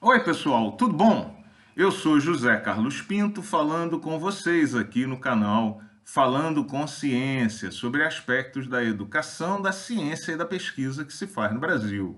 Oi, pessoal, tudo bom? Eu sou José Carlos Pinto falando com vocês aqui no canal Falando com Ciência sobre aspectos da educação, da ciência e da pesquisa que se faz no Brasil.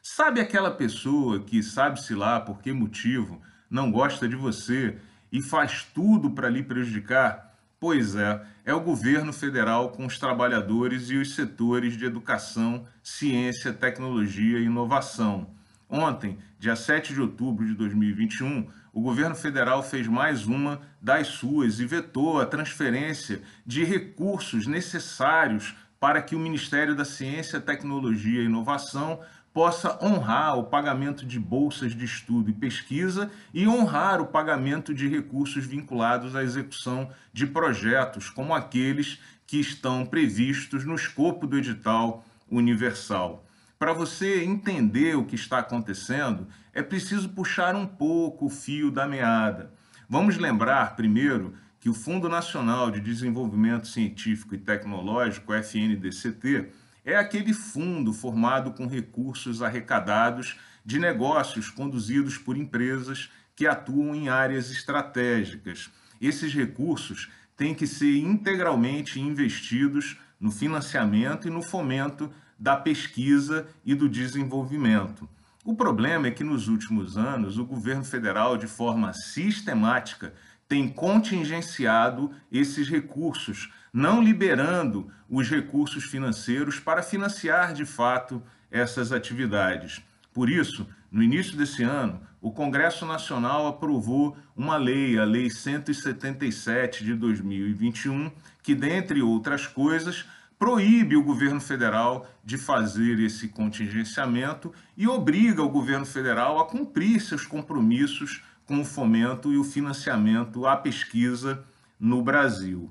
Sabe aquela pessoa que, sabe-se lá por que motivo, não gosta de você e faz tudo para lhe prejudicar? Pois é, é o governo federal com os trabalhadores e os setores de educação, ciência, tecnologia e inovação. Ontem, dia 7 de outubro de 2021, o governo federal fez mais uma das suas e vetou a transferência de recursos necessários para que o Ministério da Ciência, Tecnologia e Inovação possa honrar o pagamento de bolsas de estudo e pesquisa e honrar o pagamento de recursos vinculados à execução de projetos, como aqueles que estão previstos no escopo do edital universal. Para você entender o que está acontecendo, é preciso puxar um pouco o fio da meada. Vamos lembrar, primeiro, que o Fundo Nacional de Desenvolvimento Científico e Tecnológico, FNDCT, é aquele fundo formado com recursos arrecadados de negócios conduzidos por empresas que atuam em áreas estratégicas. Esses recursos têm que ser integralmente investidos no financiamento e no fomento da pesquisa e do desenvolvimento. O problema é que nos últimos anos o governo federal, de forma sistemática, tem contingenciado esses recursos, não liberando os recursos financeiros para financiar de fato essas atividades. Por isso, no início desse ano, o Congresso Nacional aprovou uma lei, a Lei 177 de 2021, que, dentre outras coisas, proíbe o governo federal de fazer esse contingenciamento e obriga o governo federal a cumprir seus compromissos com o fomento e o financiamento à pesquisa no Brasil.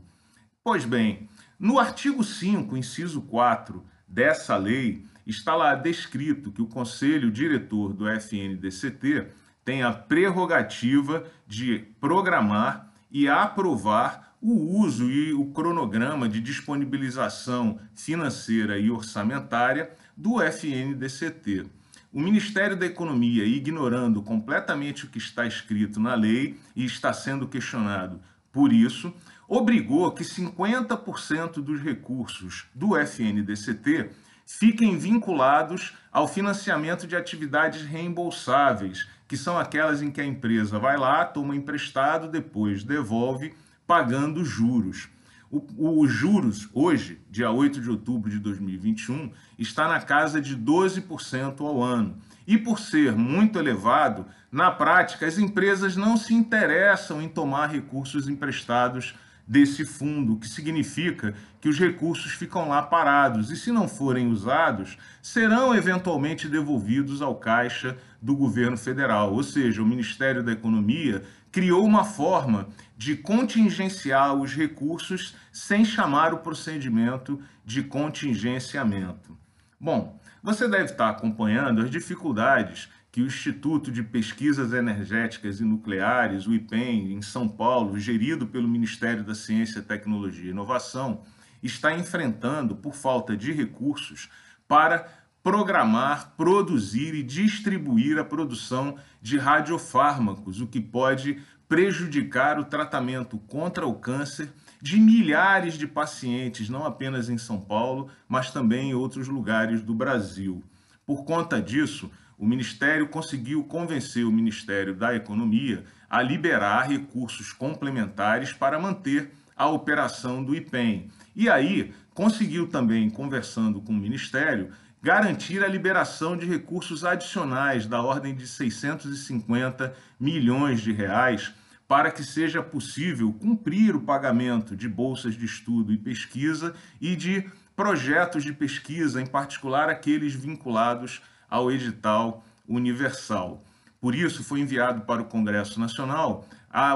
Pois bem, no artigo 5, inciso 4 dessa lei, está lá descrito que o conselho diretor do FNDCT tem a prerrogativa de programar e aprovar o uso e o cronograma de disponibilização financeira e orçamentária do FNDCT. O Ministério da Economia, ignorando completamente o que está escrito na lei e está sendo questionado por isso, obrigou que 50% dos recursos do FNDCT fiquem vinculados ao financiamento de atividades reembolsáveis, que são aquelas em que a empresa vai lá, toma emprestado, depois devolve, pagando juros. Os juros, hoje, dia 8 de outubro de 2021, está na casa de 12% ao ano. E por ser muito elevado, na prática, as empresas não se interessam em tomar recursos emprestados desse fundo, o que significa que os recursos ficam lá parados e, se não forem usados, serão eventualmente devolvidos ao caixa do governo federal. Ou seja, o Ministério da Economia criou uma forma de contingenciar os recursos sem chamar o procedimento de contingenciamento. Bom, você deve estar acompanhando as dificuldades que o Instituto de Pesquisas Energéticas e Nucleares, o IPEN, em São Paulo, gerido pelo Ministério da Ciência, Tecnologia e Inovação, está enfrentando por falta de recursos para programar, produzir e distribuir a produção de radiofármacos, o que pode prejudicar o tratamento contra o câncer de milhares de pacientes, não apenas em São Paulo, mas também em outros lugares do Brasil. Por conta disso, o Ministério conseguiu convencer o Ministério da Economia a liberar recursos complementares para manter a operação do IPEM. E aí, conseguiu também, conversando com o Ministério, garantir a liberação de recursos adicionais da ordem de 650 milhões de reais para que seja possível cumprir o pagamento de bolsas de estudo e pesquisa e de projetos de pesquisa, em particular aqueles vinculados ao edital universal. Por isso, foi enviado para o Congresso Nacional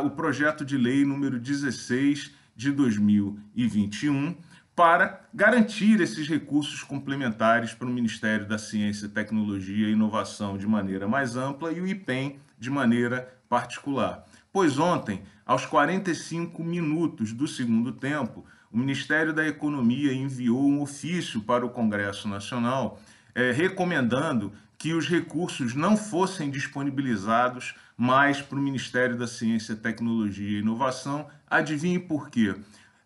o projeto de lei número 16 de 2021 para garantir esses recursos complementares para o Ministério da Ciência, Tecnologia e Inovação de maneira mais ampla e o IPEM de maneira particular. Pois ontem, aos 45 minutos do segundo tempo, o Ministério da Economia enviou um ofício para o Congresso Nacional é, recomendando que os recursos não fossem disponibilizados mais para o Ministério da Ciência, Tecnologia e Inovação. Adivinhe por quê?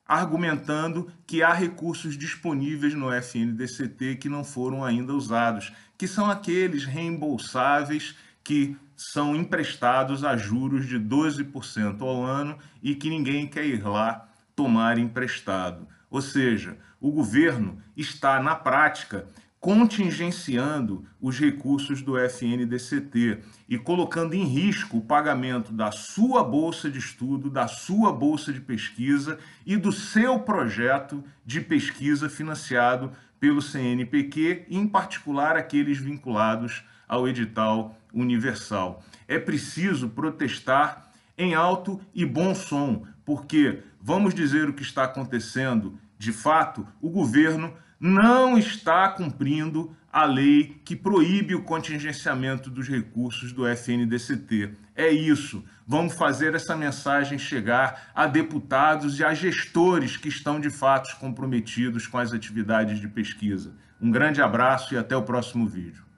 Argumentando que há recursos disponíveis no FNDCT que não foram ainda usados, que são aqueles reembolsáveis que são emprestados a juros de 12% ao ano e que ninguém quer ir lá tomar emprestado. Ou seja, o governo está, na prática, contingenciando os recursos do FNDCT e colocando em risco o pagamento da sua bolsa de estudo, da sua bolsa de pesquisa e do seu projeto de pesquisa financiado pelo CNPq, em particular aqueles vinculados ao edital universal. É preciso protestar em alto e bom som, porque vamos dizer o que está acontecendo, de fato, o governo não está cumprindo a lei que proíbe o contingenciamento dos recursos do FNDCT. É isso. Vamos fazer essa mensagem chegar a deputados e a gestores que estão de fato comprometidos com as atividades de pesquisa. Um grande abraço e até o próximo vídeo.